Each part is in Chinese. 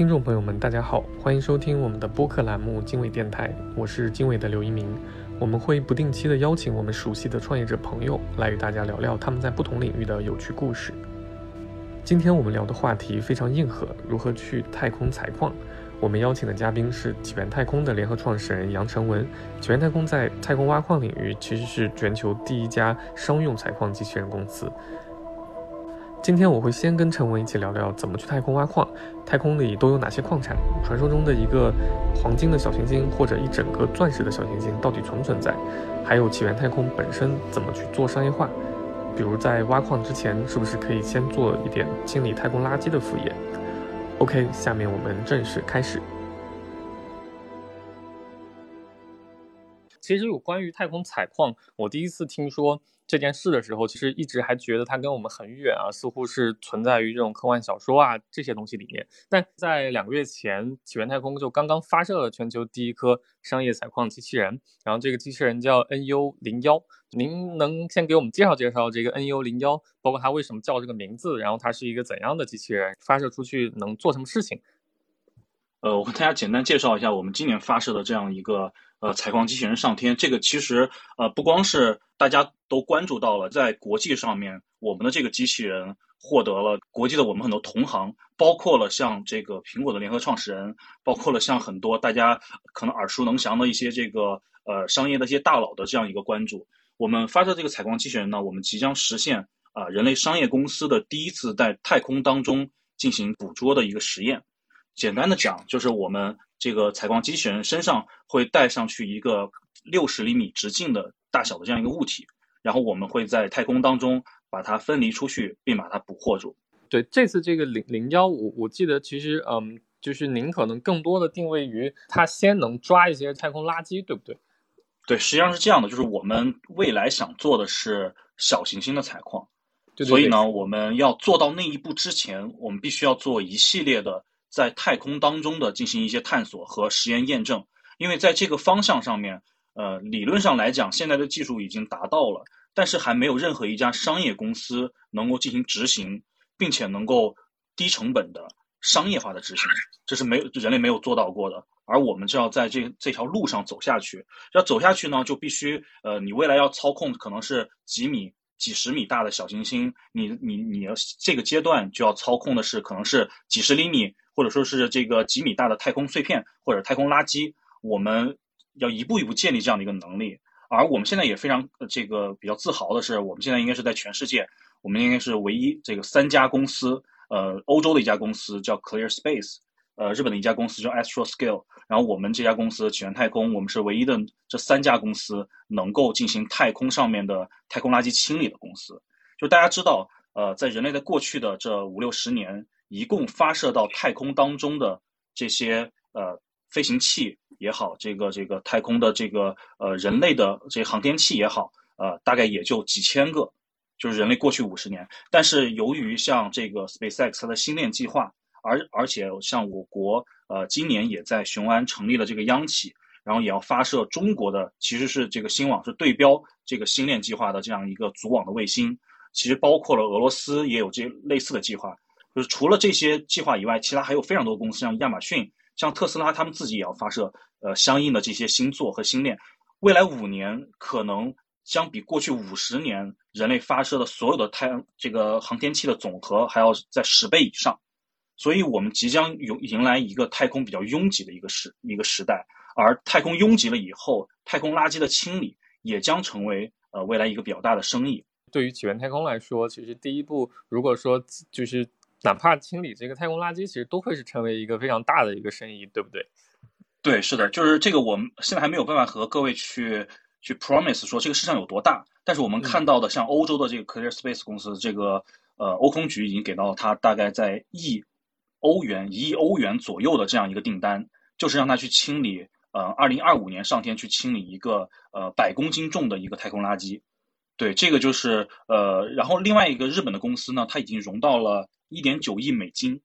听众朋友们，大家好，欢迎收听我们的播客栏目《经纬电台》，我是经纬的刘一鸣。我们会不定期的邀请我们熟悉的创业者朋友来与大家聊聊他们在不同领域的有趣故事。今天我们聊的话题非常硬核，如何去太空采矿？我们邀请的嘉宾是起源太空的联合创始人杨成文。起源太空在太空挖矿领域其实是全球第一家商用采矿机器人公司。今天我会先跟陈文一起聊聊怎么去太空挖矿，太空里都有哪些矿产，传说中的一个黄金的小行星或者一整个钻石的小行星到底存不存在，还有起源太空本身怎么去做商业化，比如在挖矿之前是不是可以先做一点清理太空垃圾的副业？OK，下面我们正式开始。其实有关于太空采矿，我第一次听说。这件事的时候，其实一直还觉得它跟我们很远啊，似乎是存在于这种科幻小说啊这些东西里面。但在两个月前，起源太空就刚刚发射了全球第一颗商业采矿机器人，然后这个机器人叫 NU 零幺。您能先给我们介绍介绍这个 NU 零幺，包括它为什么叫这个名字，然后它是一个怎样的机器人，发射出去能做什么事情？呃，我跟大家简单介绍一下我们今年发射的这样一个呃采矿机器人上天。这个其实呃不光是大家都关注到了，在国际上面，我们的这个机器人获得了国际的我们很多同行，包括了像这个苹果的联合创始人，包括了像很多大家可能耳熟能详的一些这个呃商业的一些大佬的这样一个关注。我们发射这个采光机器人呢，我们即将实现啊人类商业公司的第一次在太空当中进行捕捉的一个实验。简单的讲，就是我们这个采光机器人身上会带上去一个六十厘米直径的大小的这样一个物体，然后我们会在太空当中把它分离出去，并把它捕获住。对，这次这个零零幺五，我记得其实，嗯，就是您可能更多的定位于它先能抓一些太空垃圾，对不对？对，实际上是这样的，就是我们未来想做的是小行星的采矿，所以呢，我们要做到那一步之前，我们必须要做一系列的。在太空当中的进行一些探索和实验验证，因为在这个方向上面，呃，理论上来讲，现在的技术已经达到了，但是还没有任何一家商业公司能够进行执行，并且能够低成本的商业化的执行，这是没有人类没有做到过的。而我们就要在这这条路上走下去，要走下去呢，就必须，呃，你未来要操控可能是几米。几十米大的小行星，你你你要这个阶段就要操控的是可能是几十厘米，或者说是这个几米大的太空碎片或者太空垃圾，我们要一步一步建立这样的一个能力。而我们现在也非常这个比较自豪的是，我们现在应该是在全世界，我们应该是唯一这个三家公司，呃，欧洲的一家公司叫 Clear Space。呃，日本的一家公司叫 Astro Scale，然后我们这家公司起源太空，我们是唯一的这三家公司能够进行太空上面的太空垃圾清理的公司。就大家知道，呃，在人类在过去的这五六十年，一共发射到太空当中的这些呃飞行器也好，这个这个太空的这个呃人类的这航天器也好，呃，大概也就几千个，就是人类过去五十年。但是由于像这个 SpaceX 它的星链计划。而而且像我国，呃，今年也在雄安成立了这个央企，然后也要发射中国的，其实是这个星网是对标这个星链计划的这样一个组网的卫星。其实包括了俄罗斯也有这类似的计划。就是除了这些计划以外，其他还有非常多公司，像亚马逊、像特斯拉，他们自己也要发射呃相应的这些星座和星链。未来五年可能相比过去五十年人类发射的所有的太阳这个航天器的总和还要在十倍以上。所以，我们即将迎迎来一个太空比较拥挤的一个时一个时代，而太空拥挤了以后，太空垃圾的清理也将成为呃未来一个比较大的生意。对于起源太空来说，其实第一步，如果说就是哪怕清理这个太空垃圾，其实都会是成为一个非常大的一个生意，对不对？对，是的，就是这个，我们现在还没有办法和各位去去 promise 说这个市场有多大，但是我们看到的，像欧洲的这个 Clear Space 公司，这个呃欧空局已经给到它大概在亿。欧元一亿欧元左右的这样一个订单，就是让他去清理，呃，二零二五年上天去清理一个呃百公斤重的一个太空垃圾，对，这个就是呃，然后另外一个日本的公司呢，它已经融到了一点九亿美金，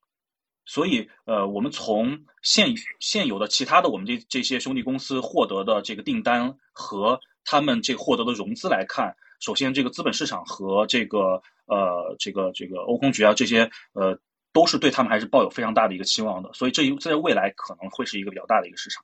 所以呃，我们从现现有的其他的我们这这些兄弟公司获得的这个订单和他们这获得的融资来看，首先这个资本市场和这个呃这个这个欧空局啊这些呃。都是对他们还是抱有非常大的一个期望的。所以这一在未来可能会是一个比较大的一个市场。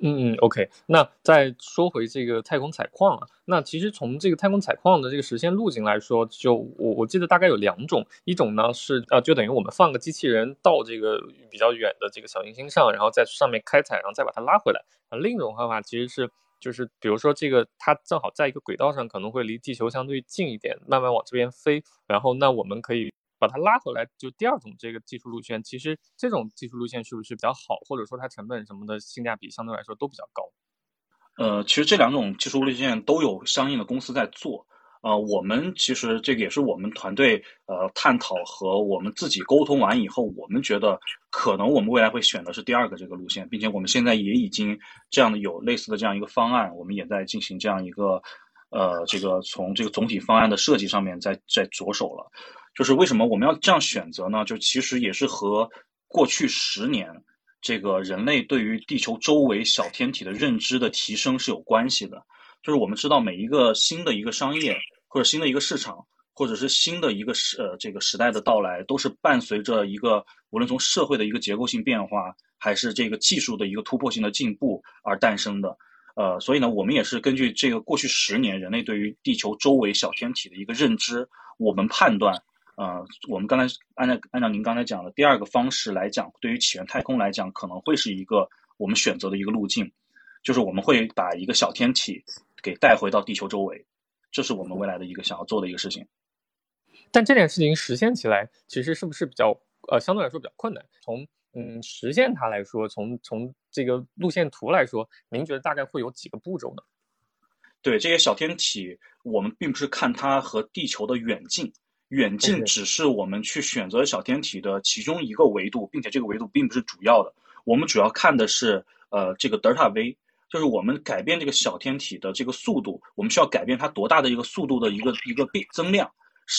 嗯嗯，OK。那再说回这个太空采矿啊，那其实从这个太空采矿的这个实现路径来说，就我我记得大概有两种，一种呢是呃，就等于我们放个机器人到这个比较远的这个小行星上，然后在上面开采，然后再把它拉回来。啊，另一种方法其实是就是比如说这个它正好在一个轨道上，可能会离地球相对近一点，慢慢往这边飞，然后那我们可以。把它拉回来，就第二种这个技术路线，其实这种技术路线是不是比较好，或者说它成本什么的性价比相对来说都比较高？呃，其实这两种技术路线都有相应的公司在做。呃，我们其实这个也是我们团队呃探讨和我们自己沟通完以后，我们觉得可能我们未来会选的是第二个这个路线，并且我们现在也已经这样的有类似的这样一个方案，我们也在进行这样一个呃这个从这个总体方案的设计上面在在着手了。就是为什么我们要这样选择呢？就其实也是和过去十年这个人类对于地球周围小天体的认知的提升是有关系的。就是我们知道每一个新的一个商业或者新的一个市场，或者是新的一个时呃这个时代的到来，都是伴随着一个无论从社会的一个结构性变化，还是这个技术的一个突破性的进步而诞生的。呃，所以呢，我们也是根据这个过去十年人类对于地球周围小天体的一个认知，我们判断。呃，我们刚才按照按照您刚才讲的第二个方式来讲，对于起源太空来讲，可能会是一个我们选择的一个路径，就是我们会把一个小天体给带回到地球周围，这是我们未来的一个想要做的一个事情。但这件事情实现起来，其实是不是比较呃相对来说比较困难？从嗯实现它来说，从从这个路线图来说，您觉得大概会有几个步骤呢？对这些小天体，我们并不是看它和地球的远近。远近只是我们去选择小天体的其中一个维度，并且这个维度并不是主要的。我们主要看的是，呃，这个德尔塔 V，就是我们改变这个小天体的这个速度，我们需要改变它多大的一个速度的一个一个变增量，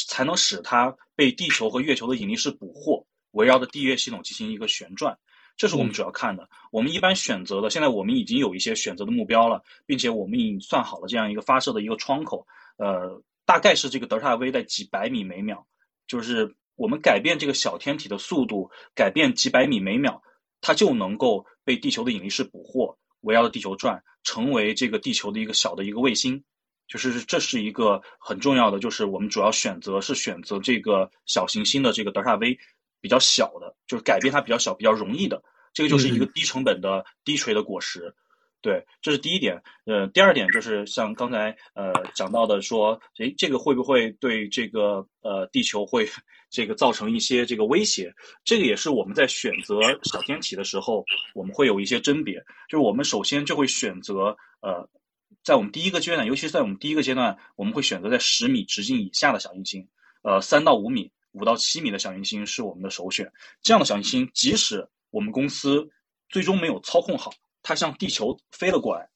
才能使它被地球和月球的引力是捕获，围绕着地月系统进行一个旋转。这是我们主要看的。我们一般选择的，现在我们已经有一些选择的目标了，并且我们已经算好了这样一个发射的一个窗口，呃。大概是这个德尔塔 V 在几百米每秒，就是我们改变这个小天体的速度，改变几百米每秒，它就能够被地球的引力式捕获，围绕着地球转，成为这个地球的一个小的一个卫星。就是这是一个很重要的，就是我们主要选择是选择这个小行星的这个德尔塔 V 比较小的，就是改变它比较小、比较容易的，这个就是一个低成本的低垂的果实。对，这是第一点。呃，第二点就是像刚才呃讲到的，说，诶，这个会不会对这个呃地球会这个造成一些这个威胁？这个也是我们在选择小天体的时候，我们会有一些甄别。就是我们首先就会选择呃，在我们第一个阶段，尤其是在我们第一个阶段，我们会选择在十米直径以下的小行星，呃，三到五米、五到七米的小行星是我们的首选。这样的小行星，即使我们公司最终没有操控好。它向地球飞了过来，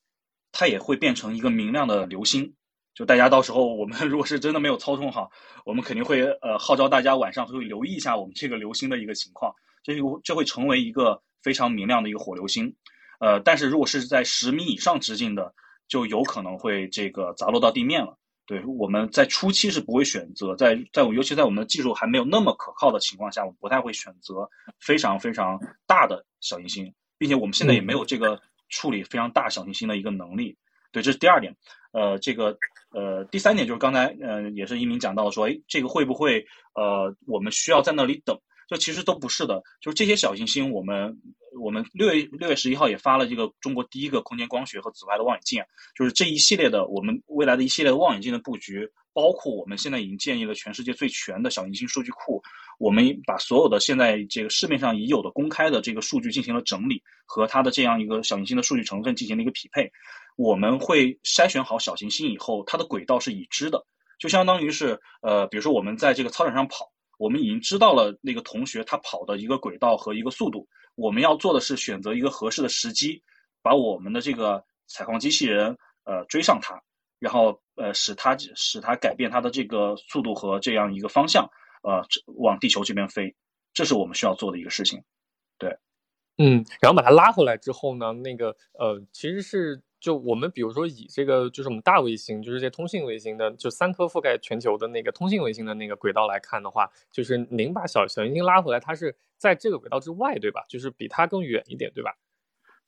它也会变成一个明亮的流星。就大家到时候，我们如果是真的没有操纵好，我们肯定会呃号召大家晚上会留意一下我们这个流星的一个情况。这就这会成为一个非常明亮的一个火流星。呃，但是如果是在十米以上直径的，就有可能会这个砸落到地面了。对，我们在初期是不会选择在在我尤其在我们的技术还没有那么可靠的情况下，我们不太会选择非常非常大的小行星。并且我们现在也没有这个处理非常大小行星的一个能力，对，这是第二点。呃，这个呃，第三点就是刚才呃也是一鸣讲到说，哎，这个会不会呃我们需要在那里等？就其实都不是的，就是这些小行星，我们我们六月六月十一号也发了这个中国第一个空间光学和紫外的望远镜，就是这一系列的我们未来的一系列望远镜的布局。包括我们现在已经建立了全世界最全的小行星数据库，我们把所有的现在这个市面上已有的公开的这个数据进行了整理，和它的这样一个小行星的数据成分进行了一个匹配。我们会筛选好小行星以后，它的轨道是已知的，就相当于是呃，比如说我们在这个操场上跑，我们已经知道了那个同学他跑的一个轨道和一个速度，我们要做的是选择一个合适的时机，把我们的这个采矿机器人呃追上它。然后，呃，使它使它改变它的这个速度和这样一个方向，呃，往地球这边飞，这是我们需要做的一个事情。对，嗯，然后把它拉回来之后呢，那个，呃，其实是就我们比如说以这个就是我们大卫星，就是这通信卫星的，就三颗覆盖全球的那个通信卫星的那个轨道来看的话，就是您把小小行星拉回来，它是在这个轨道之外，对吧？就是比它更远一点，对吧？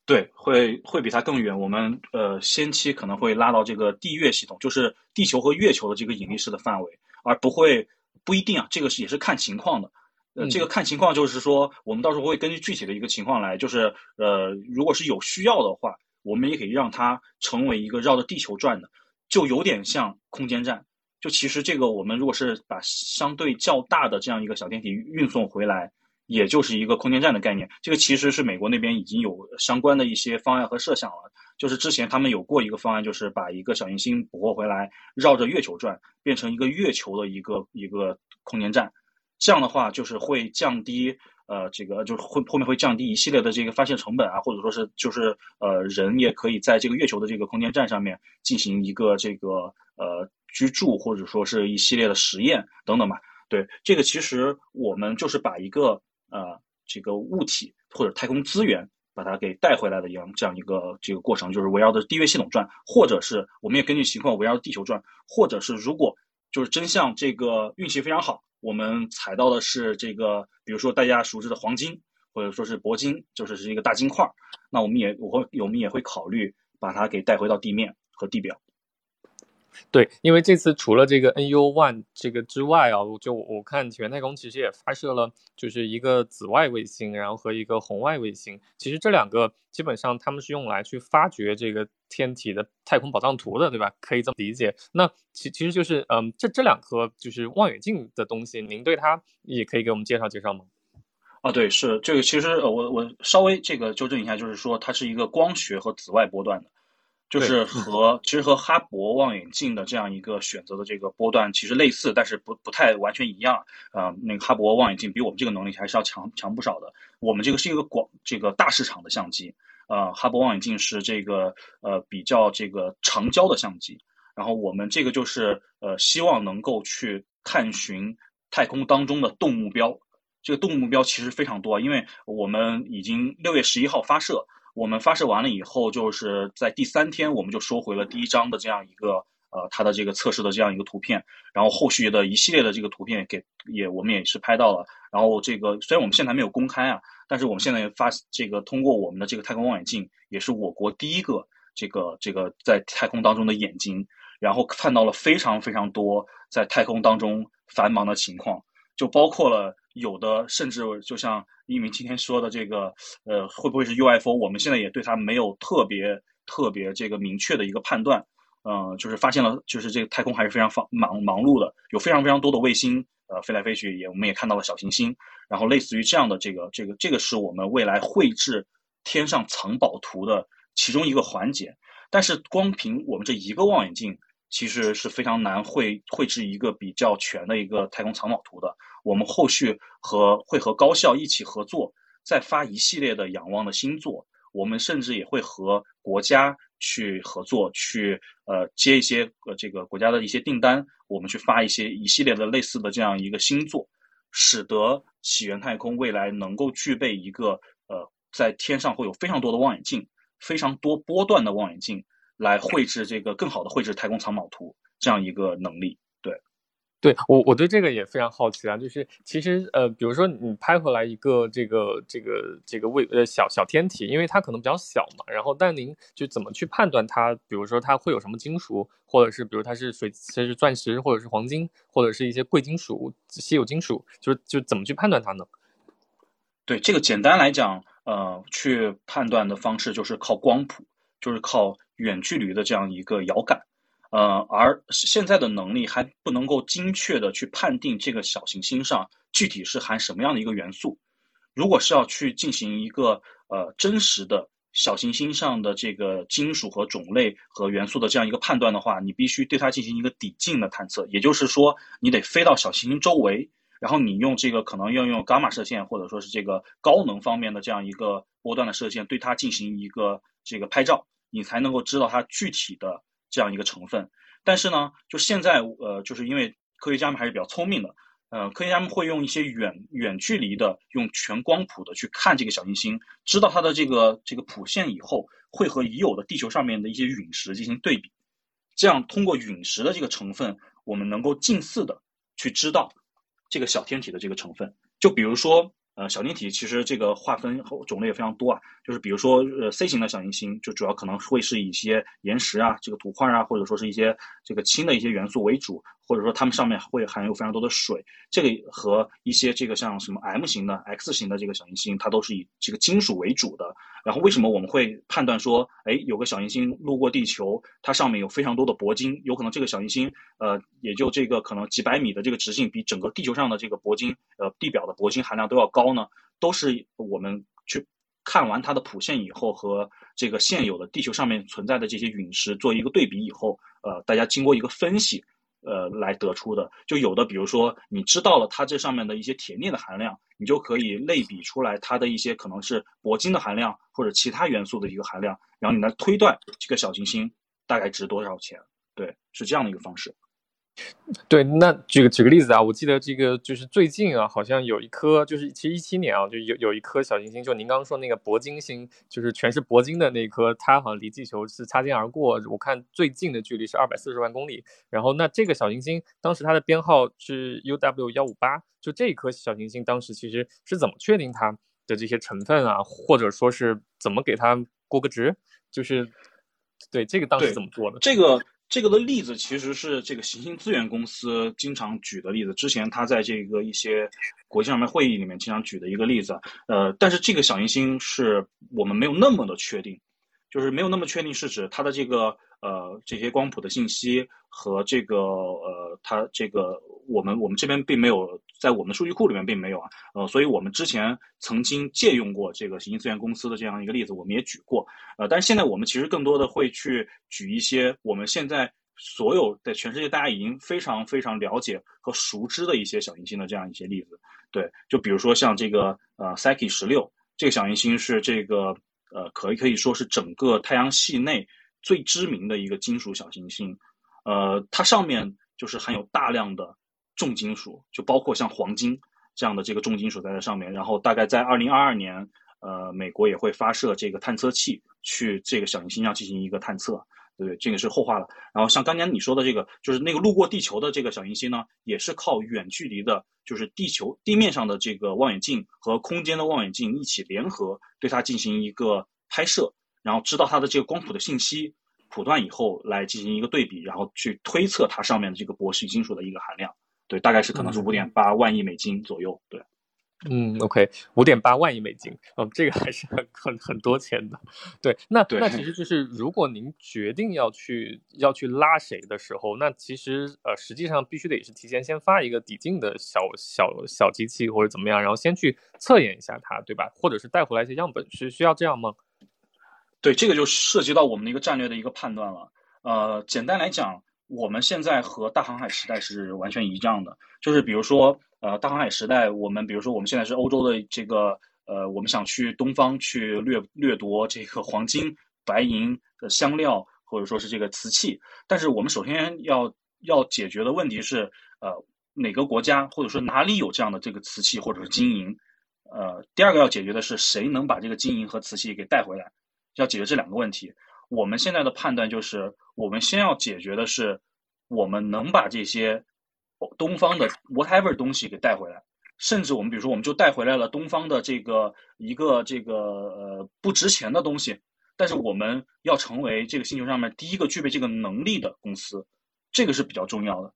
对，会会比它更远。我们呃先期可能会拉到这个地月系统，就是地球和月球的这个引力式的范围，而不会不一定啊，这个是也是看情况的。呃，这个看情况，就是说我们到时候会根据具体的一个情况来，就是呃，如果是有需要的话，我们也可以让它成为一个绕着地球转的，就有点像空间站。就其实这个我们如果是把相对较大的这样一个小天体运送回来。也就是一个空间站的概念，这个其实是美国那边已经有相关的一些方案和设想了。就是之前他们有过一个方案，就是把一个小行星捕获回来，绕着月球转，变成一个月球的一个一个空间站。这样的话，就是会降低呃这个，就是会后面会降低一系列的这个发射成本啊，或者说是就是呃人也可以在这个月球的这个空间站上面进行一个这个呃居住，或者说是一系列的实验等等吧。对，这个其实我们就是把一个。呃，这个物体或者太空资源把它给带回来的一样这样一个这个过程，就是围绕着地月系统转，或者是我们也根据情况围绕地球转，或者是如果就是真像这个运气非常好，我们采到的是这个，比如说大家熟知的黄金，或者说是铂金，就是是一个大金块，那我们也我会我们也会考虑把它给带回到地面和地表。对，因为这次除了这个 NU One 这个之外啊，就我看起源太空其实也发射了，就是一个紫外卫星，然后和一个红外卫星。其实这两个基本上他们是用来去发掘这个天体的太空宝藏图的，对吧？可以这么理解。那其其实就是，嗯，这这两颗就是望远镜的东西，您对它也可以给我们介绍介绍吗？啊，对，是这个。其实呃，我我稍微这个纠正一下，就是说它是一个光学和紫外波段的。就是和其实和哈勃望远镜的这样一个选择的这个波段其实类似，但是不不太完全一样。呃，那个哈勃望远镜比我们这个能力还是要强强不少的。我们这个是一个广这个大市场的相机，呃，哈勃望远镜是这个呃比较这个长焦的相机。然后我们这个就是呃希望能够去探寻太空当中的动目标。这个动目标其实非常多，因为我们已经六月十一号发射。我们发射完了以后，就是在第三天，我们就收回了第一张的这样一个呃，它的这个测试的这样一个图片。然后后续的一系列的这个图片给也我们也是拍到了。然后这个虽然我们现在没有公开啊，但是我们现在发这个通过我们的这个太空望远镜，也是我国第一个这个这个在太空当中的眼睛，然后看到了非常非常多在太空当中繁忙的情况，就包括了有的甚至就像。一鸣今天说的这个，呃，会不会是 UFO？我们现在也对它没有特别特别这个明确的一个判断。嗯，就是发现了，就是这个太空还是非常忙忙忙碌的，有非常非常多的卫星，呃，飞来飞去，也我们也看到了小行星。然后类似于这样的这个这个这个是我们未来绘制天上藏宝图的其中一个环节。但是光凭我们这一个望远镜。其实是非常难绘绘制一个比较全的一个太空藏宝图的。我们后续和会和高校一起合作，再发一系列的仰望的星座。我们甚至也会和国家去合作，去呃接一些呃这个国家的一些订单，我们去发一些一系列的类似的这样一个星座，使得起源太空未来能够具备一个呃在天上会有非常多的望远镜，非常多波段的望远镜。来绘制这个更好的绘制太空藏宝图这样一个能力，对，对我我对这个也非常好奇啊，就是其实呃，比如说你拍回来一个这个这个这个卫呃小小天体，因为它可能比较小嘛，然后但您就怎么去判断它，比如说它会有什么金属，或者是比如它是水它是钻石，或者是黄金，或者是一些贵金属、稀有金属，就是就怎么去判断它呢？对，这个简单来讲，呃，去判断的方式就是靠光谱，就是靠。远距离的这样一个遥感，呃，而现在的能力还不能够精确的去判定这个小行星上具体是含什么样的一个元素。如果是要去进行一个呃真实的小行星上的这个金属和种类和元素的这样一个判断的话，你必须对它进行一个抵近的探测，也就是说，你得飞到小行星周围，然后你用这个可能要用伽马射线或者说是这个高能方面的这样一个波段的射线对它进行一个这个拍照。你才能够知道它具体的这样一个成分，但是呢，就现在呃，就是因为科学家们还是比较聪明的，呃，科学家们会用一些远远距离的用全光谱的去看这个小行星，知道它的这个这个谱线以后，会和已有的地球上面的一些陨石进行对比，这样通过陨石的这个成分，我们能够近似的去知道这个小天体的这个成分。就比如说。呃，小天体其实这个划分种类也非常多啊，就是比如说，呃，C 型的小行星就主要可能会是以一些岩石啊、这个土块啊，或者说是一些这个氢的一些元素为主。或者说它们上面会含有非常多的水，这个和一些这个像什么 M 型的、X 型的这个小行星，它都是以这个金属为主的。然后为什么我们会判断说，哎，有个小行星路过地球，它上面有非常多的铂金，有可能这个小行星，呃，也就这个可能几百米的这个直径，比整个地球上的这个铂金，呃，地表的铂金含量都要高呢？都是我们去看完它的谱线以后，和这个现有的地球上面存在的这些陨石做一个对比以后，呃，大家经过一个分析。呃，来得出的，就有的，比如说，你知道了它这上面的一些铁镍的含量，你就可以类比出来它的一些可能是铂金的含量或者其他元素的一个含量，然后你来推断这个小行星大概值多少钱。对，是这样的一个方式。对，那举个举个例子啊，我记得这个就是最近啊，好像有一颗，就是其实一七年啊，就有有一颗小行星，就您刚刚说那个铂金星，就是全是铂金的那颗，它好像离地球是擦肩而过。我看最近的距离是二百四十万公里。然后那这个小行星当时它的编号是 UW 幺五八，就这颗小行星当时其实是怎么确定它的这些成分啊，或者说是怎么给它过个值？就是对这个当时怎么做的？这个。这个的例子其实是这个行星资源公司经常举的例子。之前他在这个一些国际上面会议里面经常举的一个例子。呃，但是这个小行星是我们没有那么的确定，就是没有那么确定是指它的这个呃这些光谱的信息和这个呃它这个我们我们这边并没有在我们数据库里面并没有啊。呃，所以我们之前曾经借用过这个行星资源公司的这样一个例子，我们也举过。呃，但是现在我们其实更多的会去举一些我们现在所有在全世界大家已经非常非常了解和熟知的一些小行星的这样一些例子。对，就比如说像这个呃 Psyche 十六这个小行星是这个呃可以可以说是整个太阳系内最知名的一个金属小行星。呃，它上面就是含有大量的重金属，就包括像黄金这样的这个重金属在这上面。然后大概在二零二二年。呃，美国也会发射这个探测器去这个小行星上进行一个探测，对对？这个是后话了。然后像刚才你说的这个，就是那个路过地球的这个小行星呢，也是靠远距离的，就是地球地面上的这个望远镜和空间的望远镜一起联合对它进行一个拍摄，然后知道它的这个光谱的信息谱段以后，来进行一个对比，然后去推测它上面的这个铂系金属的一个含量。对，大概是可能是五点八万亿美金左右。对。嗯，OK，五点八万亿美金，嗯，这个还是很很很多钱的。对，那那其实就是，如果您决定要去要去拉谁的时候，那其实呃，实际上必须得是提前先发一个抵近的小小小机器或者怎么样，然后先去测验一下它，对吧？或者是带回来一些样本，是需要这样吗？对，这个就涉及到我们的一个战略的一个判断了。呃，简单来讲，我们现在和大航海时代是完全一样的，就是比如说。呃，大航海时代，我们比如说，我们现在是欧洲的这个，呃，我们想去东方去掠掠夺这个黄金、白银香料，或者说是这个瓷器。但是我们首先要要解决的问题是，呃，哪个国家或者说哪里有这样的这个瓷器或者是金银？呃，第二个要解决的是谁能把这个金银和瓷器给带回来？要解决这两个问题。我们现在的判断就是，我们先要解决的是，我们能把这些。东方的 whatever 东西给带回来，甚至我们比如说，我们就带回来了东方的这个一个这个呃不值钱的东西，但是我们要成为这个星球上面第一个具备这个能力的公司，这个是比较重要的。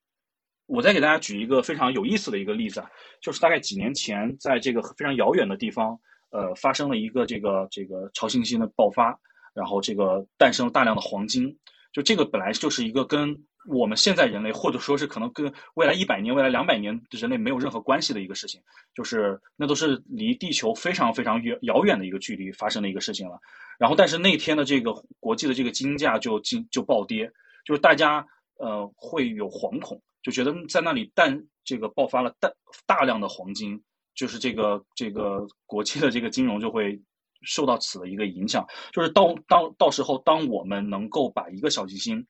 我再给大家举一个非常有意思的一个例子啊，就是大概几年前，在这个非常遥远的地方，呃，发生了一个这个这个超新星的爆发，然后这个诞生了大量的黄金，就这个本来就是一个跟我们现在人类，或者说是可能跟未来一百年、未来两百年人类没有任何关系的一个事情，就是那都是离地球非常非常远遥远的一个距离发生的一个事情了。然后，但是那天的这个国际的这个金价就金就暴跌，就是大家呃会有惶恐，就觉得在那里但这个爆发了大大量的黄金，就是这个这个国际的这个金融就会受到此的一个影响。就是到当到时候，当我们能够把一个小行星。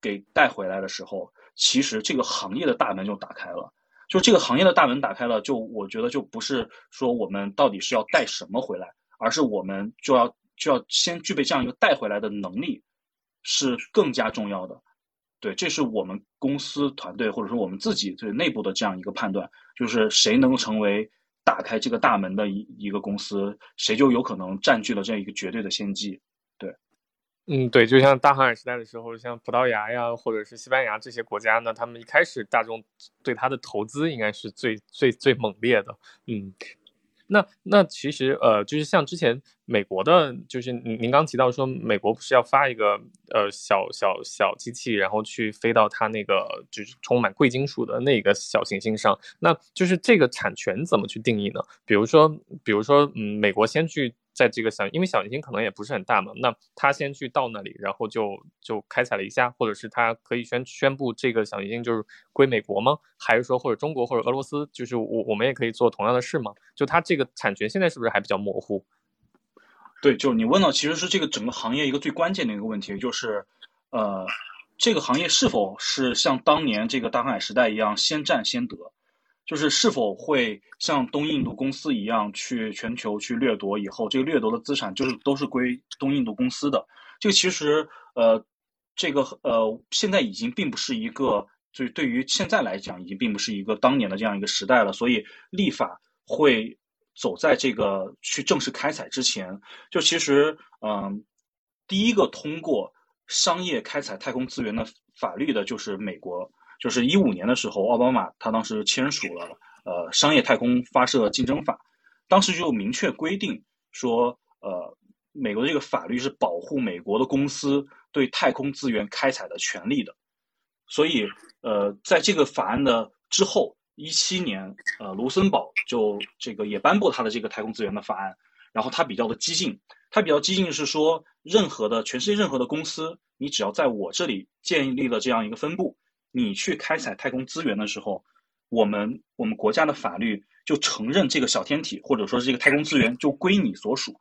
给带回来的时候，其实这个行业的大门就打开了。就这个行业的大门打开了，就我觉得就不是说我们到底是要带什么回来，而是我们就要就要先具备这样一个带回来的能力，是更加重要的。对，这是我们公司团队或者说我们自己对内部的这样一个判断，就是谁能成为打开这个大门的一一个公司，谁就有可能占据了这样一个绝对的先机。嗯，对，就像大航海时代的时候，像葡萄牙呀，或者是西班牙这些国家呢，他们一开始大众对它的投资应该是最最最猛烈的，嗯。那那其实呃，就是像之前美国的，就是您您刚提到说，美国不是要发一个呃小小小机器，然后去飞到它那个就是充满贵金属的那个小行星上，那就是这个产权怎么去定义呢？比如说，比如说，嗯，美国先去。在这个小，因为小行星可能也不是很大嘛，那他先去到那里，然后就就开采了一下，或者是他可以宣宣布这个小行星就是归美国吗？还是说或者中国或者俄罗斯，就是我我们也可以做同样的事吗？就它这个产权现在是不是还比较模糊？对，就你问到其实是这个整个行业一个最关键的一个问题，就是呃，这个行业是否是像当年这个大航海时代一样先占先得？就是是否会像东印度公司一样去全球去掠夺，以后这个掠夺的资产就是都是归东印度公司的。这个其实呃，这个呃，现在已经并不是一个，就是对于现在来讲，已经并不是一个当年的这样一个时代了。所以立法会走在这个去正式开采之前，就其实嗯，第一个通过商业开采太空资源的法律的就是美国。就是一五年的时候，奥巴马他当时签署了呃商业太空发射竞争法，当时就明确规定说，呃，美国的这个法律是保护美国的公司对太空资源开采的权利的，所以呃，在这个法案的之后，一七年，呃，卢森堡就这个也颁布他的这个太空资源的法案，然后他比较的激进，他比较激进是说，任何的全世界任何的公司，你只要在我这里建立了这样一个分部。你去开采太空资源的时候，我们我们国家的法律就承认这个小天体或者说这个太空资源就归你所属，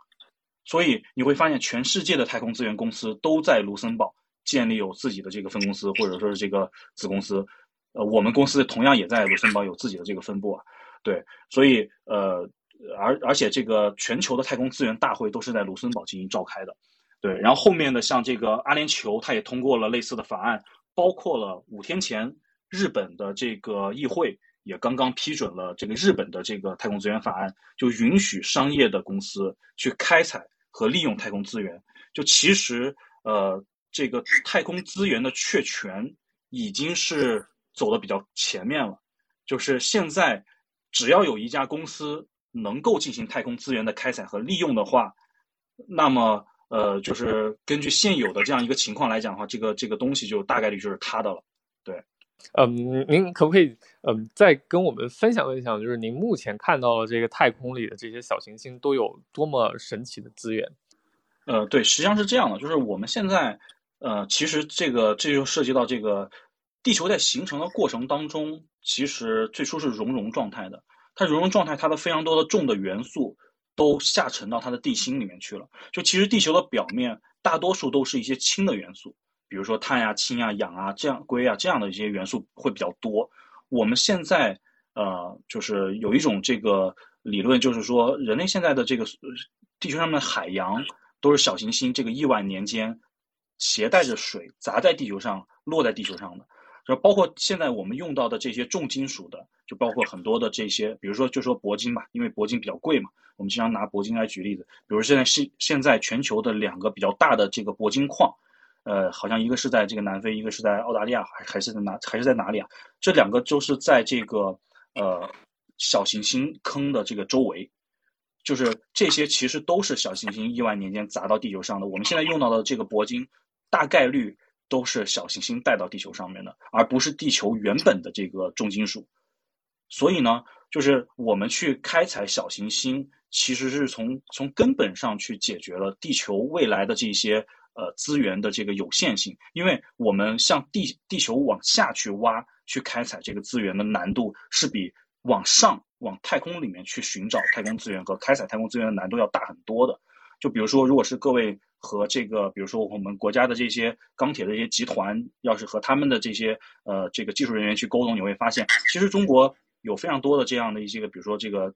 所以你会发现全世界的太空资源公司都在卢森堡建立有自己的这个分公司或者说是这个子公司，呃，我们公司同样也在卢森堡有自己的这个分部啊，对，所以呃，而而且这个全球的太空资源大会都是在卢森堡进行召开的，对，然后后面的像这个阿联酋，它也通过了类似的法案。包括了五天前，日本的这个议会也刚刚批准了这个日本的这个太空资源法案，就允许商业的公司去开采和利用太空资源。就其实，呃，这个太空资源的确权已经是走的比较前面了。就是现在，只要有一家公司能够进行太空资源的开采和利用的话，那么。呃，就是根据现有的这样一个情况来讲的话，这个这个东西就大概率就是他的了。对，嗯，您可不可以嗯再跟我们分享分享，就是您目前看到的这个太空里的这些小行星都有多么神奇的资源？呃，对，实际上是这样的，就是我们现在呃，其实这个这就涉及到这个地球在形成的过程当中，其实最初是熔融状态的，它熔融状态它的非常多的重的元素。都下沉到它的地心里面去了。就其实地球的表面大多数都是一些氢的元素，比如说碳呀、氢啊、氧啊、这样硅啊这样的一些元素会比较多。我们现在呃，就是有一种这个理论，就是说人类现在的这个地球上面的海洋都是小行星这个亿万年间携带着水砸在地球上落在地球上的。就包括现在我们用到的这些重金属的，就包括很多的这些，比如说就说铂金吧，因为铂金比较贵嘛，我们经常拿铂金来举例子。比如现在现现在全球的两个比较大的这个铂金矿，呃，好像一个是在这个南非，一个是在澳大利亚，还还是在哪还是在哪里啊？这两个就是在这个呃小行星坑的这个周围，就是这些其实都是小行星亿万年间砸到地球上的。我们现在用到的这个铂金，大概率。都是小行星带到地球上面的，而不是地球原本的这个重金属。所以呢，就是我们去开采小行星，其实是从从根本上去解决了地球未来的这些呃资源的这个有限性。因为我们向地地球往下去挖去开采这个资源的难度，是比往上往太空里面去寻找太空资源和开采太空资源的难度要大很多的。就比如说，如果是各位。和这个，比如说我们国家的这些钢铁的一些集团，要是和他们的这些呃这个技术人员去沟通，你会发现，其实中国有非常多的这样的一些个，比如说这个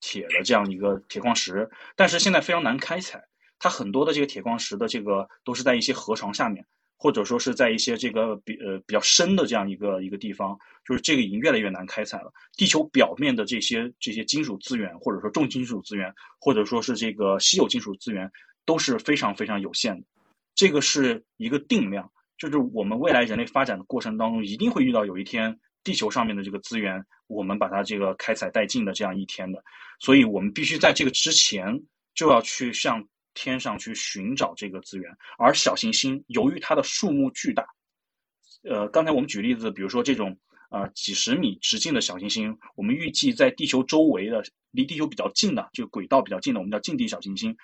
铁的这样一个铁矿石，但是现在非常难开采。它很多的这个铁矿石的这个都是在一些河床下面，或者说是在一些这个比呃比较深的这样一个一个地方，就是这个已经越来越难开采了。地球表面的这些这些金属资源，或者说重金属资源，或者说是这个稀有金属资源，都是非常非常有限的。这个是一个定量。就是我们未来人类发展的过程当中，一定会遇到有一天地球上面的这个资源，我们把它这个开采殆尽的这样一天的，所以我们必须在这个之前就要去向天上去寻找这个资源。而小行星由于它的数目巨大，呃，刚才我们举例子，比如说这种呃几十米直径的小行星，我们预计在地球周围的离地球比较近的，这个轨道比较近的，我们叫近地小行星，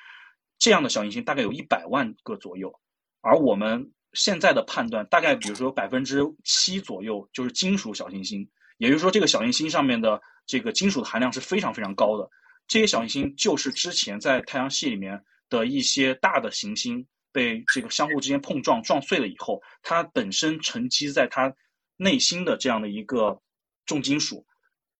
这样的小行星大概有一百万个左右，而我们。现在的判断大概，比如说百分之七左右就是金属小行星，也就是说这个小行星上面的这个金属的含量是非常非常高的。这些小行星就是之前在太阳系里面的一些大的行星被这个相互之间碰撞撞碎了以后，它本身沉积在它内心的这样的一个重金属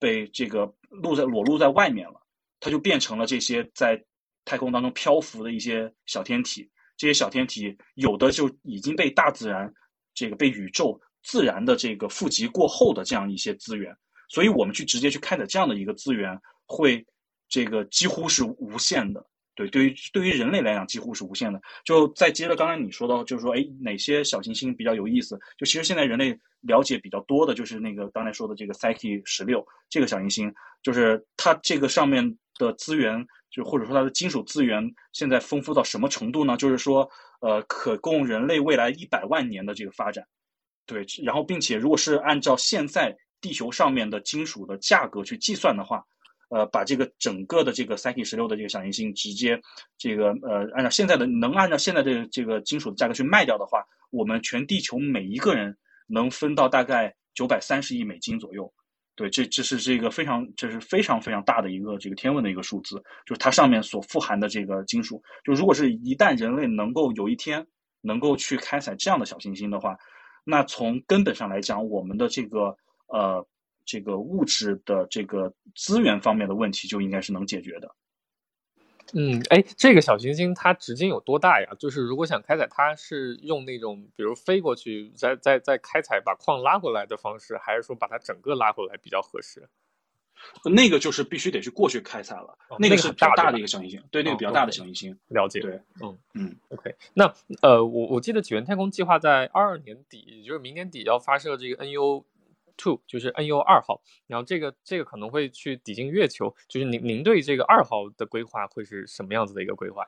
被这个露在裸露在外面了，它就变成了这些在太空当中漂浮的一些小天体。这些小天体有的就已经被大自然，这个被宇宙自然的这个富集过后的这样一些资源，所以我们去直接去开采这样的一个资源，会这个几乎是无限的。对，对于对于人类来讲，几乎是无限的。就再接着刚才你说到，就是说，哎，哪些小行星比较有意思？就其实现在人类了解比较多的，就是那个刚才说的这个 Psyche 十六这个小行星，就是它这个上面的资源。就或者说它的金属资源现在丰富到什么程度呢？就是说，呃，可供人类未来一百万年的这个发展，对。然后，并且如果是按照现在地球上面的金属的价格去计算的话，呃，把这个整个的这个三 K 十六的这个小行星直接这个呃，按照现在的能按照现在的这个金属的价格去卖掉的话，我们全地球每一个人能分到大概九百三十亿美金左右。对，这这是这个非常，这是非常非常大的一个这个天文的一个数字，就是它上面所富含的这个金属，就如果是一旦人类能够有一天能够去开采这样的小行星的话，那从根本上来讲，我们的这个呃这个物质的这个资源方面的问题就应该是能解决的。嗯，哎，这个小行星它直径有多大呀？就是如果想开采，它是用那种比如飞过去，再再再开采，把矿拉回来的方式，还是说把它整个拉回来比较合适？那个就是必须得去过去开采了，那个是比较大的一个小行星，对，那个比较大的小行星。了解，对，嗯嗯，OK。那呃，我我记得起源太空计划在二二年底，也就是明年底要发射这个 NU。Two 就是 NU 二号，然后这个这个可能会去抵近月球，就是您您对这个二号的规划会是什么样子的一个规划？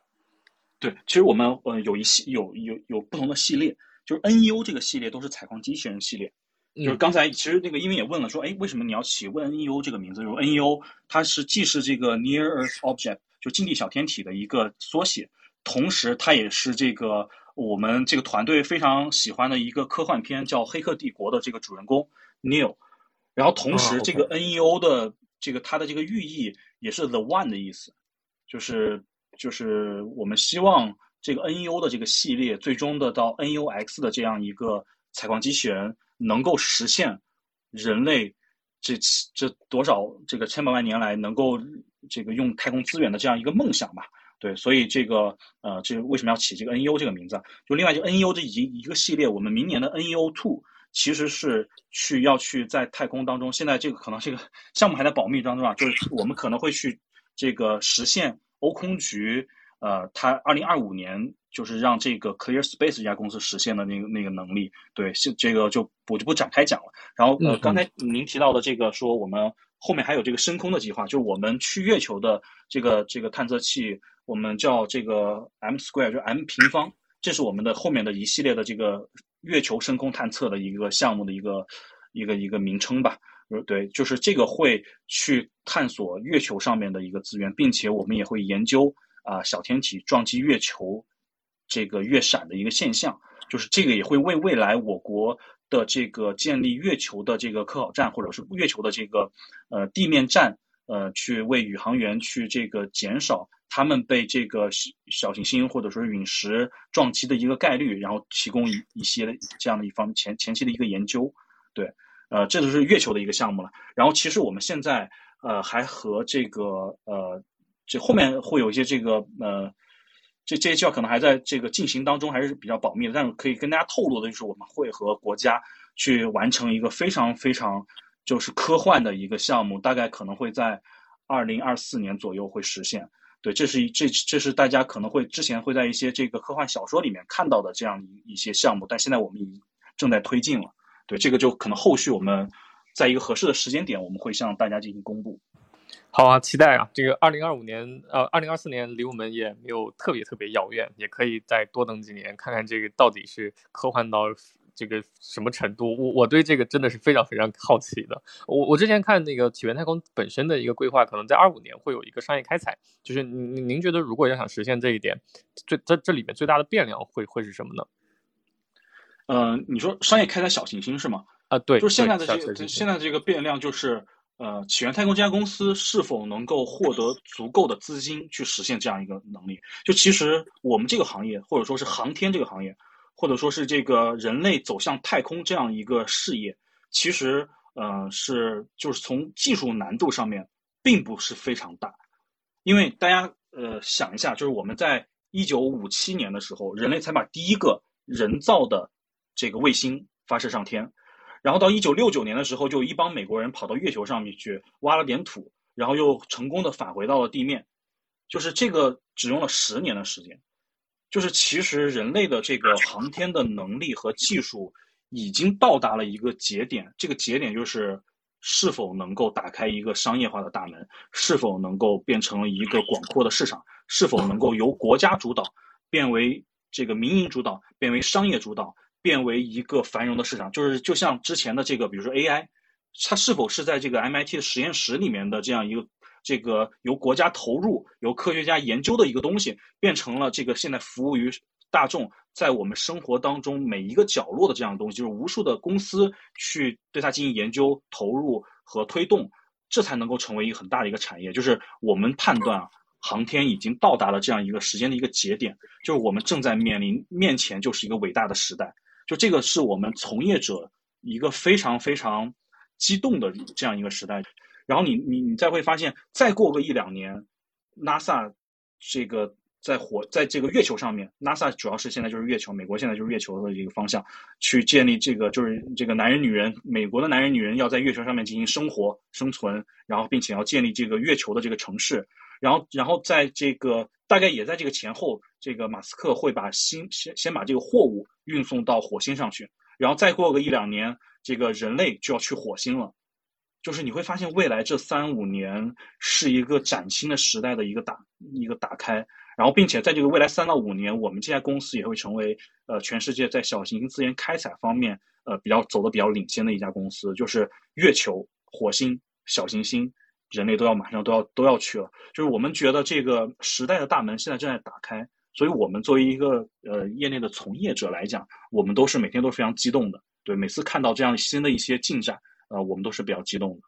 对，其实我们呃有一系有有有不同的系列，就是 NU 这个系列都是采矿机器人系列，就是刚才其实那个因为也问了说，哎，为什么你要起问 NU 这个名字？就是 NU 它是既是这个 Near Earth Object 就近地小天体的一个缩写，同时它也是这个我们这个团队非常喜欢的一个科幻片叫《黑客帝国》的这个主人公。New，然后同时这个 NEO 的这个它的这个寓意也是 The One 的意思，就是就是我们希望这个 NEO 的这个系列最终的到 NUX 的这样一个采矿机器人能够实现人类这这多少这个千百万年来能够这个用太空资源的这样一个梦想吧。对，所以这个呃，这为什么要起这个 NEO 这个名字？就另外就 NEO 这一一个系列，我们明年的 NEO Two。其实是去要去在太空当中，现在这个可能这个项目还在保密当中啊，就是我们可能会去这个实现欧空局，呃，它二零二五年就是让这个 Clear Space 这家公司实现的那个那个能力，对，是这个就我就不展开讲了。然后呃，刚才您提到的这个说我们后面还有这个深空的计划，就是我们去月球的这个这个探测器，我们叫这个 M Square，就 M 平方，这是我们的后面的一系列的这个。月球深空探测的一个项目的一个一个一个名称吧，呃，对，就是这个会去探索月球上面的一个资源，并且我们也会研究啊小天体撞击月球这个月闪的一个现象，就是这个也会为未来我国的这个建立月球的这个科考站或者是月球的这个呃地面站，呃，去为宇航员去这个减少。他们被这个小行星或者说陨石撞击的一个概率，然后提供一一些这样的一方前前期的一个研究，对，呃，这就是月球的一个项目了。然后其实我们现在呃还和这个呃这后面会有一些这个呃这这些计划可能还在这个进行当中，还是比较保密的。但是可以跟大家透露的就是，我们会和国家去完成一个非常非常就是科幻的一个项目，大概可能会在二零二四年左右会实现。对，这是一这这是大家可能会之前会在一些这个科幻小说里面看到的这样一一些项目，但现在我们已经正在推进了。对，这个就可能后续我们在一个合适的时间点，我们会向大家进行公布。好啊，期待啊！这个二零二五年，呃，二零二四年离我们也没有特别特别遥远，也可以再多等几年，看看这个到底是科幻到这个什么程度。我我对这个真的是非常非常好奇的。我我之前看那个起源太空本身的一个规划，可能在二五年会有一个商业开采。就是您您觉得，如果要想实现这一点，最这这里面最大的变量会会是什么呢？嗯，你说商业开采小行星是吗？啊，对，就是现在的这个现在这个变量就是，呃，起源太空这家公司是否能够获得足够的资金去实现这样一个能力？就其实我们这个行业，或者说是航天这个行业，或者说是这个人类走向太空这样一个事业，其实呃是就是从技术难度上面并不是非常大，因为大家呃想一下，就是我们在一九五七年的时候，人类才把第一个人造的这个卫星发射上天，然后到一九六九年的时候，就一帮美国人跑到月球上面去挖了点土，然后又成功的返回到了地面，就是这个只用了十年的时间，就是其实人类的这个航天的能力和技术已经到达了一个节点，这个节点就是是否能够打开一个商业化的大门，是否能够变成一个广阔的市场，是否能够由国家主导变为这个民营主导，变为商业主导。变为一个繁荣的市场，就是就像之前的这个，比如说 AI，它是否是在这个 MIT 的实验室里面的这样一个这个由国家投入、由科学家研究的一个东西，变成了这个现在服务于大众，在我们生活当中每一个角落的这样的东西，就是无数的公司去对它进行研究、投入和推动，这才能够成为一个很大的一个产业。就是我们判断啊，航天已经到达了这样一个时间的一个节点，就是我们正在面临面前就是一个伟大的时代。就这个是我们从业者一个非常非常激动的这样一个时代，然后你你你再会发现，再过个一两年，NASA 这个在火在这个月球上面，NASA 主要是现在就是月球，美国现在就是月球的一个方向，去建立这个就是这个男人女人，美国的男人女人要在月球上面进行生活生存，然后并且要建立这个月球的这个城市，然后然后在这个大概也在这个前后，这个马斯克会把先先先把这个货物。运送到火星上去，然后再过个一两年，这个人类就要去火星了。就是你会发现，未来这三五年是一个崭新的时代的一个打一个打开。然后，并且在这个未来三到五年，我们这家公司也会成为呃全世界在小行星资源开采方面呃比较走的比较领先的一家公司。就是月球、火星、小行星，人类都要马上都要都要去了。就是我们觉得这个时代的大门现在正在打开。所以，我们作为一个呃业内的从业者来讲，我们都是每天都是非常激动的。对，每次看到这样新的一些进展，呃，我们都是比较激动的。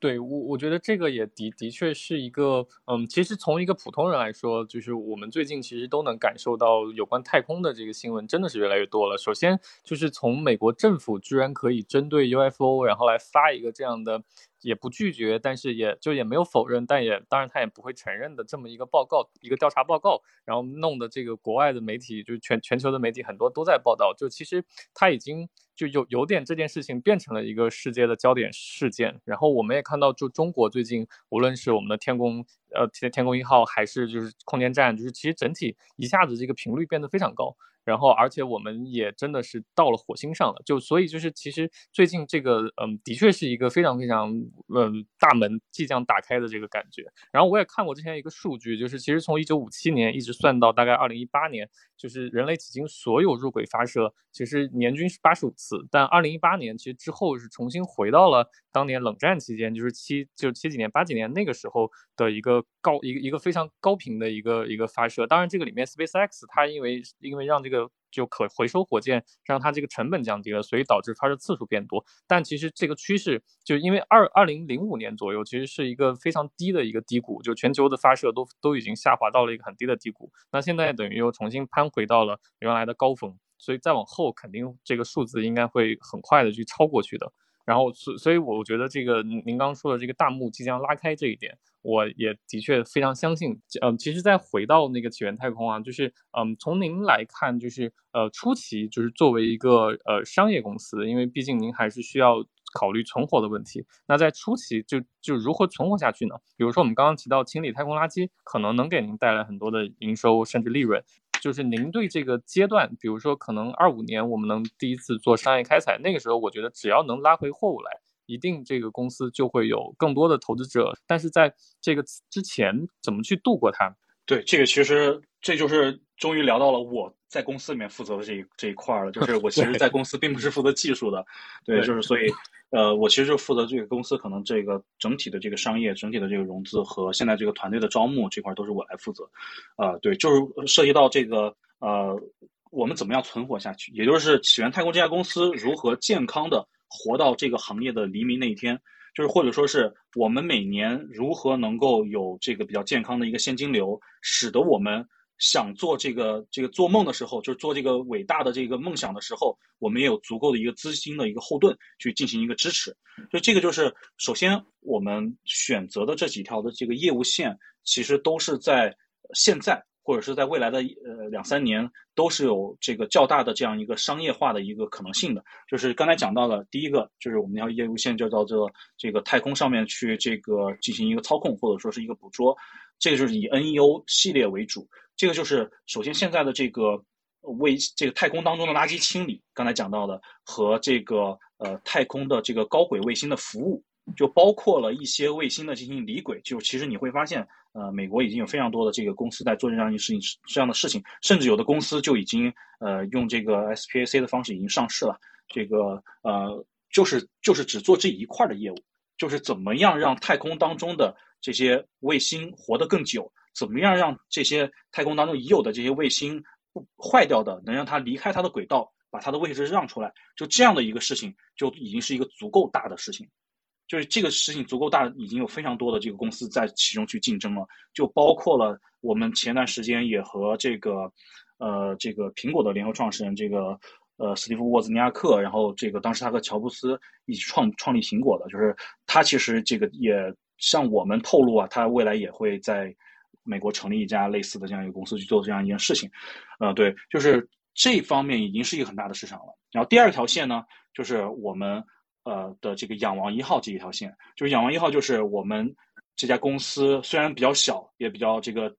对我，我觉得这个也的的确是一个，嗯，其实从一个普通人来说，就是我们最近其实都能感受到有关太空的这个新闻真的是越来越多了。首先就是从美国政府居然可以针对 UFO，然后来发一个这样的。也不拒绝，但是也就也没有否认，但也当然他也不会承认的这么一个报告，一个调查报告，然后弄的这个国外的媒体，就全全球的媒体很多都在报道，就其实他已经就有有点这件事情变成了一个世界的焦点事件。然后我们也看到，就中国最近无论是我们的天宫呃天天宫一号，还是就是空间站，就是其实整体一下子这个频率变得非常高。然后，而且我们也真的是到了火星上了，就所以就是其实最近这个，嗯，的确是一个非常非常，嗯，大门即将打开的这个感觉。然后我也看过之前一个数据，就是其实从一九五七年一直算到大概二零一八年，就是人类迄今所有入轨发射，其实年均是八十五次。但二零一八年其实之后是重新回到了当年冷战期间，就是七就七几年八几年那个时候的一个高一个一个非常高频的一个一个发射。当然这个里面 SpaceX 它因为因为让这个就可回收火箭，让它这个成本降低了，所以导致发射次数变多。但其实这个趋势，就因为二二零零五年左右，其实是一个非常低的一个低谷，就全球的发射都都已经下滑到了一个很低的低谷。那现在等于又重新攀回到了原来的高峰。所以再往后肯定这个数字应该会很快的去超过去的。然后，所所以，我觉得这个您您刚刚说的这个大幕即将拉开这一点，我也的确非常相信。嗯，其实再回到那个起源太空啊，就是嗯，从您来看，就是呃初期就是作为一个呃商业公司，因为毕竟您还是需要考虑存活的问题。那在初期就就如何存活下去呢？比如说我们刚刚提到清理太空垃圾，可能能给您带来很多的营收甚至利润。就是您对这个阶段，比如说可能二五年我们能第一次做商业开采，那个时候我觉得只要能拉回货物来，一定这个公司就会有更多的投资者。但是在这个之前，怎么去度过它？对，这个其实这就是终于聊到了我在公司里面负责的这一这一块了。就是我其实，在公司并不是负责技术的，对，就是所以。呃，我其实就负责这个公司，可能这个整体的这个商业、整体的这个融资和现在这个团队的招募这块都是我来负责。啊，对，就是涉及到这个呃，我们怎么样存活下去，也就是起源太空这家公司如何健康的活到这个行业的黎明那一天，就是或者说是我们每年如何能够有这个比较健康的一个现金流，使得我们。想做这个这个做梦的时候，就是做这个伟大的这个梦想的时候，我们也有足够的一个资金的一个后盾去进行一个支持。所以这个就是首先我们选择的这几条的这个业务线，其实都是在现在或者是在未来的呃两三年都是有这个较大的这样一个商业化的一个可能性的。就是刚才讲到的第一个，就是我们要业务线就叫做这个太空上面去这个进行一个操控或者说是一个捕捉，这个就是以 NEO 系列为主。这个就是首先现在的这个卫这个太空当中的垃圾清理，刚才讲到的和这个呃太空的这个高轨卫星的服务，就包括了一些卫星的进行离轨。就其实你会发现，呃，美国已经有非常多的这个公司在做这样一事情，这样的事情，甚至有的公司就已经呃用这个 SPAC 的方式已经上市了。这个呃就是就是只做这一块的业务，就是怎么样让太空当中的这些卫星活得更久。怎么样让这些太空当中已有的这些卫星不坏掉的，能让它离开它的轨道，把它的位置让出来？就这样的一个事情，就已经是一个足够大的事情。就是这个事情足够大，已经有非常多的这个公司在其中去竞争了。就包括了我们前段时间也和这个，呃，这个苹果的联合创始人这个，呃，斯蒂夫沃兹尼亚克，然后这个当时他和乔布斯一起创创立苹果的，就是他其实这个也向我们透露啊，他未来也会在。美国成立一家类似的这样一个公司去做这样一件事情，呃，对，就是这方面已经是一个很大的市场了。然后第二条线呢，就是我们呃的这个仰望一号这一条线，就是仰望一号就是我们这家公司虽然比较小，也比较这个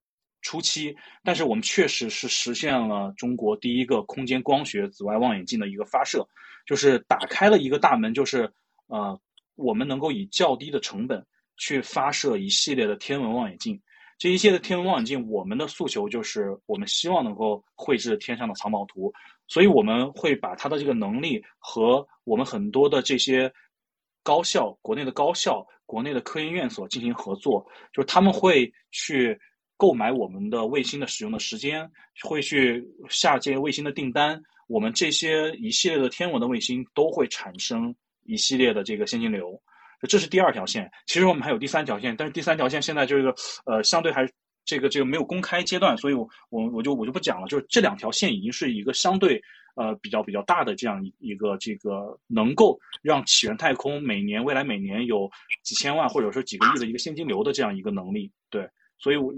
初期，但是我们确实是实现了中国第一个空间光学紫外望远镜的一个发射，就是打开了一个大门，就是呃我们能够以较低的成本去发射一系列的天文望远镜。这一系列的天文望远镜，我们的诉求就是我们希望能够绘制天上的藏宝图，所以我们会把它的这个能力和我们很多的这些高校、国内的高校、国内的科研院所进行合作，就是他们会去购买我们的卫星的使用的时间，会去下这些卫星的订单，我们这些一系列的天文的卫星都会产生一系列的这个现金流。这是第二条线，其实我们还有第三条线，但是第三条线现在这个呃相对还这个这个没有公开阶段，所以我我我就我就不讲了。就是这两条线已经是一个相对呃比较比较大的这样一个这个能够让起源太空每年未来每年有几千万或者说几个亿的一个现金流的这样一个能力。对，所以我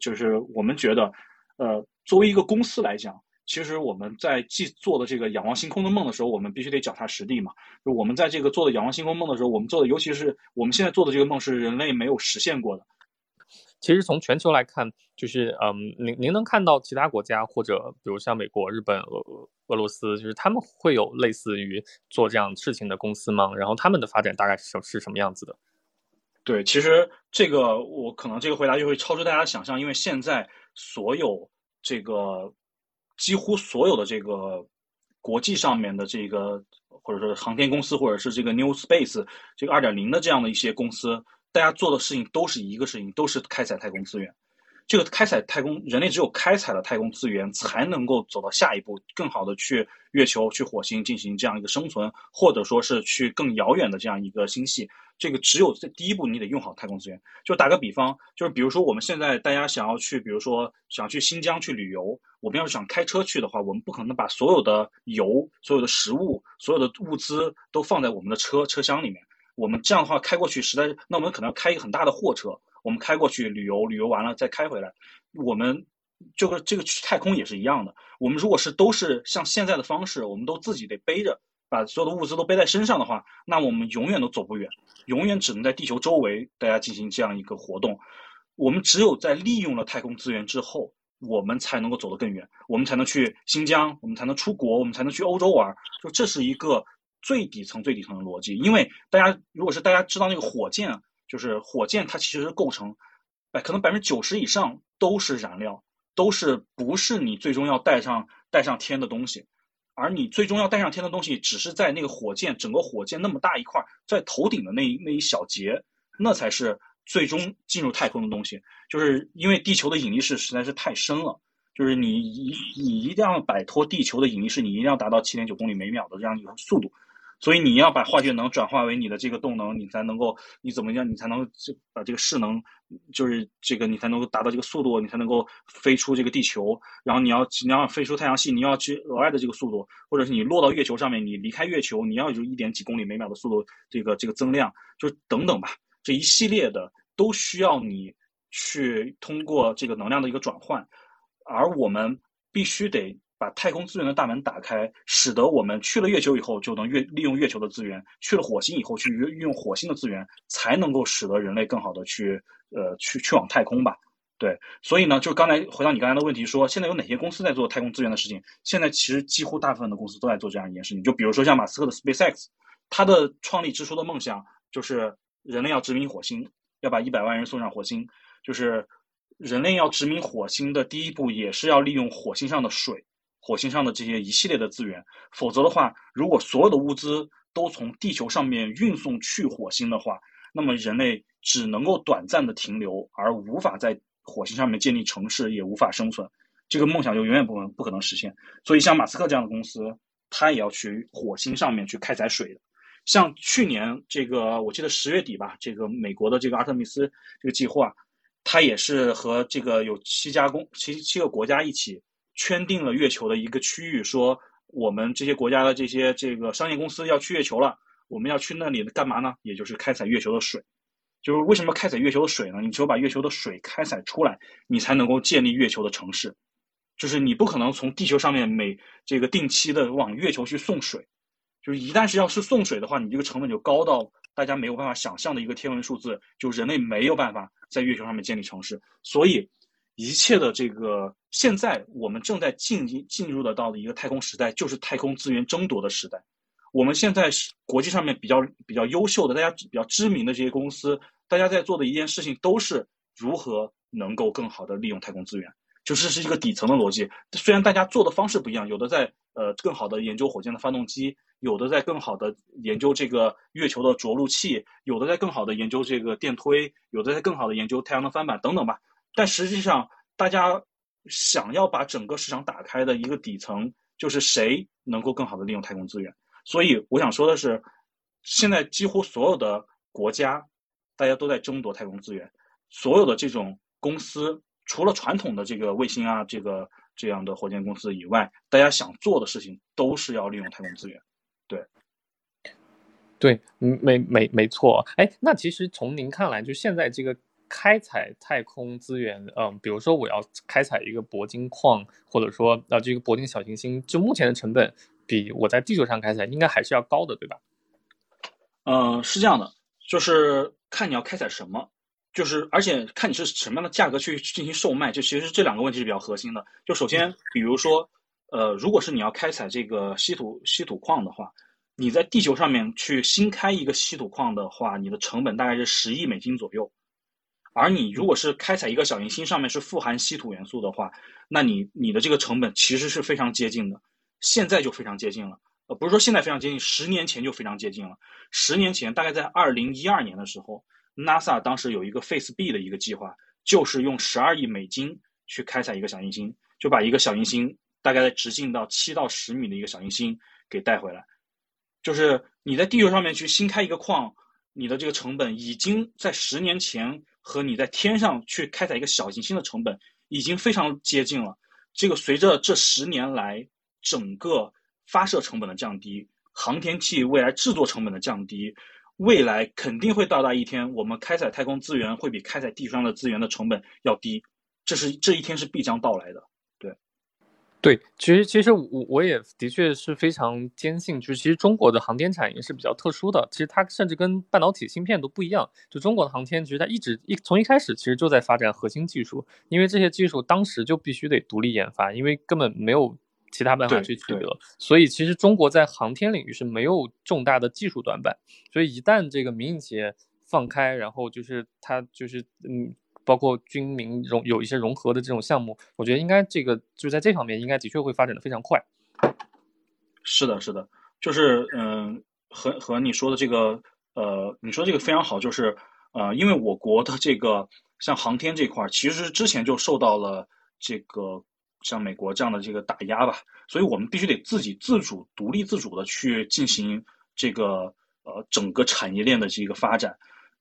就是我们觉得，呃，作为一个公司来讲。其实我们在既做的这个仰望星空的梦的时候，我们必须得脚踏实地嘛。就我们在这个做的仰望星空梦的时候，我们做的，尤其是我们现在做的这个梦是人类没有实现过的。其实从全球来看，就是嗯，您您能看到其他国家或者比如像美国、日本、俄俄罗斯，就是他们会有类似于做这样事情的公司吗？然后他们的发展大概是是什么样子的？对，其实这个我可能这个回答就会超出大家想象，因为现在所有这个。几乎所有的这个国际上面的这个，或者说航天公司，或者是这个 New Space 这个二点零的这样的一些公司，大家做的事情都是一个事情，都是开采太空资源。这个开采太空，人类只有开采了太空资源，才能够走到下一步，更好的去月球、去火星进行这样一个生存，或者说是去更遥远的这样一个星系。这个只有在第一步，你得用好太空资源。就打个比方，就是比如说我们现在大家想要去，比如说想去新疆去旅游，我们要是想开车去的话，我们不可能把所有的油、所有的食物、所有的物资都放在我们的车车厢里面。我们这样的话开过去，实在那我们可能要开一个很大的货车，我们开过去旅游，旅游完了再开回来。我们这个这个去太空也是一样的。我们如果是都是像现在的方式，我们都自己得背着。把所有的物资都背在身上的话，那我们永远都走不远，永远只能在地球周围大家进行这样一个活动。我们只有在利用了太空资源之后，我们才能够走得更远，我们才能去新疆，我们才能出国，我们才能去欧洲玩。就这是一个最底层、最底层的逻辑。因为大家如果是大家知道那个火箭，就是火箭它其实构成，哎，可能百分之九十以上都是燃料，都是不是你最终要带上带上天的东西。而你最终要带上天的东西，只是在那个火箭整个火箭那么大一块，在头顶的那那一小节，那才是最终进入太空的东西。就是因为地球的引力势实在是太深了，就是你一你一定要摆脱地球的引力势，你一定要达到七点九公里每秒的这样一个速度。所以你要把化学能转化为你的这个动能，你才能够，你怎么样，你才能把这个势能，就是这个你才能够达到这个速度，你才能够飞出这个地球。然后你要你要飞出太阳系，你要去额外的这个速度，或者是你落到月球上面，你离开月球，你要有一点几公里每秒的速度，这个这个增量，就等等吧，这一系列的都需要你去通过这个能量的一个转换，而我们必须得。把太空资源的大门打开，使得我们去了月球以后就能月利用月球的资源，去了火星以后去运用火星的资源，才能够使得人类更好的去呃去去往太空吧。对，所以呢，就刚才回到你刚才的问题，说现在有哪些公司在做太空资源的事情？现在其实几乎大部分的公司都在做这样一件事情。就比如说像马斯克的 SpaceX，他的创立之初的梦想就是人类要殖民火星，要把一百万人送上火星。就是人类要殖民火星的第一步，也是要利用火星上的水。火星上的这些一系列的资源，否则的话，如果所有的物资都从地球上面运送去火星的话，那么人类只能够短暂的停留，而无法在火星上面建立城市，也无法生存。这个梦想就永远不能不可能实现。所以，像马斯克这样的公司，他也要去火星上面去开采水的。像去年这个，我记得十月底吧，这个美国的这个阿特米斯这个计划，他也是和这个有七家公七七个国家一起。圈定了月球的一个区域，说我们这些国家的这些这个商业公司要去月球了，我们要去那里干嘛呢？也就是开采月球的水。就是为什么开采月球的水呢？你只有把月球的水开采出来，你才能够建立月球的城市。就是你不可能从地球上面每这个定期的往月球去送水，就是一旦是要是送水的话，你这个成本就高到大家没有办法想象的一个天文数字，就人类没有办法在月球上面建立城市，所以。一切的这个，现在我们正在进进进入的到的一个太空时代，就是太空资源争夺的时代。我们现在是国际上面比较比较优秀的，大家比较知名的这些公司，大家在做的一件事情，都是如何能够更好的利用太空资源。就是是一个底层的逻辑。虽然大家做的方式不一样，有的在呃更好的研究火箭的发动机，有的在更好的研究这个月球的着陆器，有的在更好的研究这个电推，有的在更好的研究太阳能翻板等等吧。但实际上，大家想要把整个市场打开的一个底层，就是谁能够更好的利用太空资源。所以我想说的是，现在几乎所有的国家，大家都在争夺太空资源。所有的这种公司，除了传统的这个卫星啊，这个这样的火箭公司以外，大家想做的事情都是要利用太空资源。对，对，没没没错。哎，那其实从您看来，就现在这个。开采太空资源，嗯，比如说我要开采一个铂金矿，或者说啊这个铂金小行星，就目前的成本比我在地球上开采应该还是要高的，对吧？嗯，是这样的，就是看你要开采什么，就是而且看你是什么样的价格去进行售卖，就其实这两个问题是比较核心的。就首先，比如说，呃，如果是你要开采这个稀土稀土矿的话，你在地球上面去新开一个稀土矿的话，你的成本大概是十亿美金左右。而你如果是开采一个小行星，上面是富含稀土元素的话，那你你的这个成本其实是非常接近的，现在就非常接近了。呃，不是说现在非常接近，十年前就非常接近了。十年前，大概在二零一二年的时候，NASA 当时有一个 Face B 的一个计划，就是用十二亿美金去开采一个小行星，就把一个小行星大概在直径到七到十米的一个小行星给带回来。就是你在地球上面去新开一个矿，你的这个成本已经在十年前和你在天上去开采一个小行星的成本已经非常接近了。这个随着这十年来整个发射成本的降低，航天器未来制作成本的降低。未来肯定会到达一天，我们开采太空资源会比开采地球上的资源的成本要低，这是这一天是必将到来的。对，其实其实我我也的确是非常坚信，就是其实中国的航天产业是比较特殊的，其实它甚至跟半导体芯片都不一样。就中国的航天，其实它一直一从一开始其实就在发展核心技术，因为这些技术当时就必须得独立研发，因为根本没有。其他办法去取得，所以其实中国在航天领域是没有重大的技术短板。所以一旦这个民营企业放开，然后就是它就是嗯，包括军民融有一些融合的这种项目，我觉得应该这个就在这方面应该的确会发展的非常快。是的，是的，就是嗯，和和你说的这个呃，你说这个非常好，就是呃，因为我国的这个像航天这块，其实之前就受到了这个。像美国这样的这个打压吧，所以我们必须得自己自主、独立自主的去进行这个呃整个产业链的这个发展，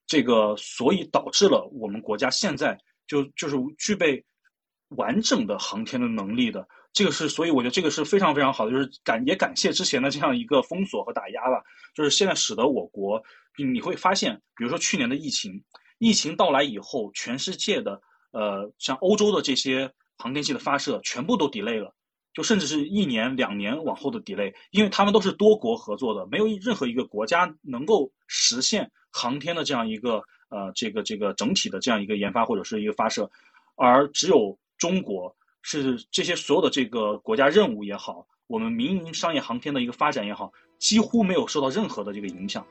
这个所以导致了我们国家现在就就是具备完整的航天的能力的，这个是所以我觉得这个是非常非常好的，就是感也感谢之前的这样一个封锁和打压吧，就是现在使得我国你会发现，比如说去年的疫情，疫情到来以后，全世界的呃像欧洲的这些。航天器的发射全部都 delay 了，就甚至是一年两年往后的 delay，因为他们都是多国合作的，没有任何一个国家能够实现航天的这样一个呃这个这个整体的这样一个研发或者是一个发射，而只有中国是这些所有的这个国家任务也好，我们民营商业航天的一个发展也好，几乎没有受到任何的这个影响，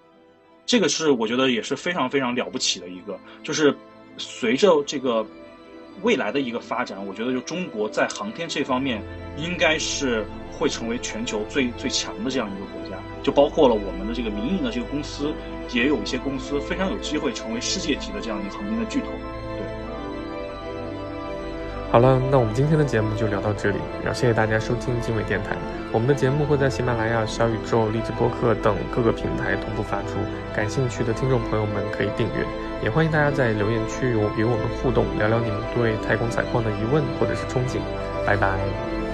这个是我觉得也是非常非常了不起的一个，就是随着这个。未来的一个发展，我觉得就中国在航天这方面，应该是会成为全球最最强的这样一个国家。就包括了我们的这个民营的这个公司，也有一些公司非常有机会成为世界级的这样一个航天的巨头。好了，那我们今天的节目就聊到这里，然后谢谢大家收听经纬电台。我们的节目会在喜马拉雅、小宇宙、荔枝播客等各个平台同步发出，感兴趣的听众朋友们可以订阅。也欢迎大家在留言区与我们互动，聊聊你们对太空采矿的疑问或者是憧憬。拜拜。